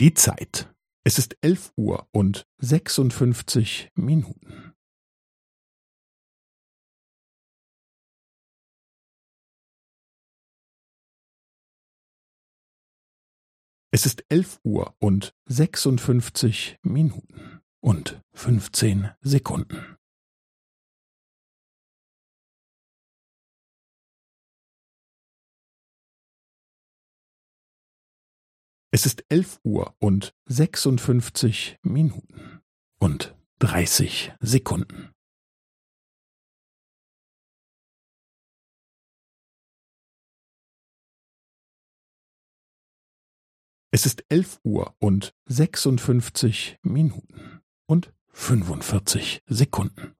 Die Zeit. Es ist elf Uhr und sechsundfünfzig Minuten. Es ist elf Uhr und sechsundfünfzig Minuten und fünfzehn Sekunden. Es ist elf Uhr und sechsundfünfzig Minuten und dreißig Sekunden. Es ist elf Uhr und sechsundfünfzig Minuten und fünfundvierzig Sekunden.